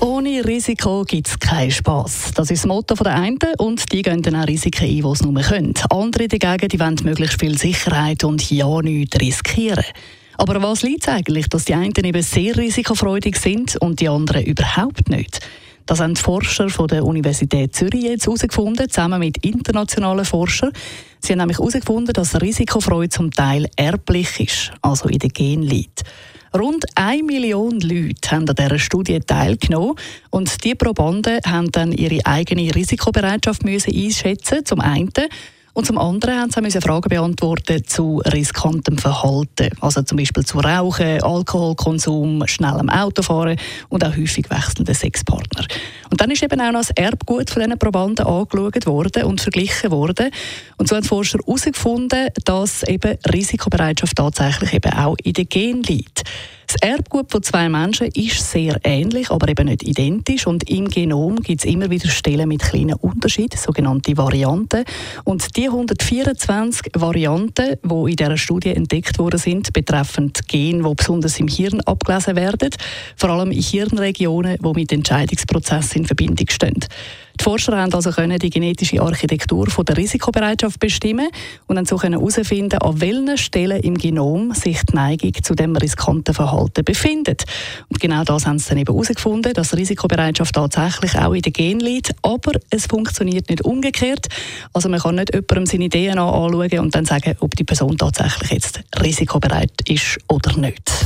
ohne Risiko gibt es keinen Spass. Das ist das Motto der einen und die gehen dann auch Risiken ein, die sie nur können. Andere dagegen die wollen möglichst viel Sicherheit und ja nichts riskieren. Aber was liegt eigentlich, dass die einen eben sehr risikofreudig sind und die anderen überhaupt nicht? Das haben die Forscher von der Universität Zürich jetzt herausgefunden, zusammen mit internationalen Forschern. Sie haben nämlich herausgefunden, dass Risikofreude zum Teil erblich ist, also in den Gen liegt. Rund eine Million Leute haben an dieser Studie teilgenommen und die Probanden haben dann ihre eigene Risikobereitschaft müssen einschätzen. Zum einen und zum anderen haben sie Fragen beantworten zu riskantem Verhalten. Also zum Beispiel zu Rauchen, Alkoholkonsum, schnellem Autofahren und auch häufig wechselnden Sexpartner. Und dann ist eben auch noch das Erbgut von diesen Probanden angeschaut worden und verglichen worden. Und so haben Forscher herausgefunden, dass eben Risikobereitschaft tatsächlich eben auch in den Genen liegt. Das Erbgut von zwei Menschen ist sehr ähnlich, aber eben nicht identisch. Und im Genom gibt es immer wieder Stellen mit kleinen Unterschieden, sogenannte Varianten. Und die 124 Varianten, die in dieser Studie entdeckt worden sind, betreffen Gene, die besonders im Hirn abgelesen werden, vor allem in Hirnregionen, die mit Entscheidungsprozessen in Verbindung stehen. Forscher haben also können die genetische Architektur von der Risikobereitschaft bestimmen und dann so herausfinden, an welchen Stellen im Genom sich die Neigung zu dem riskanten Verhalten befindet. Und genau das haben sie dann eben herausgefunden, dass Risikobereitschaft tatsächlich auch in den Gen liegt, aber es funktioniert nicht umgekehrt. Also man kann nicht jemandem seine DNA anschauen und dann sagen, ob die Person tatsächlich jetzt risikobereit ist oder nicht.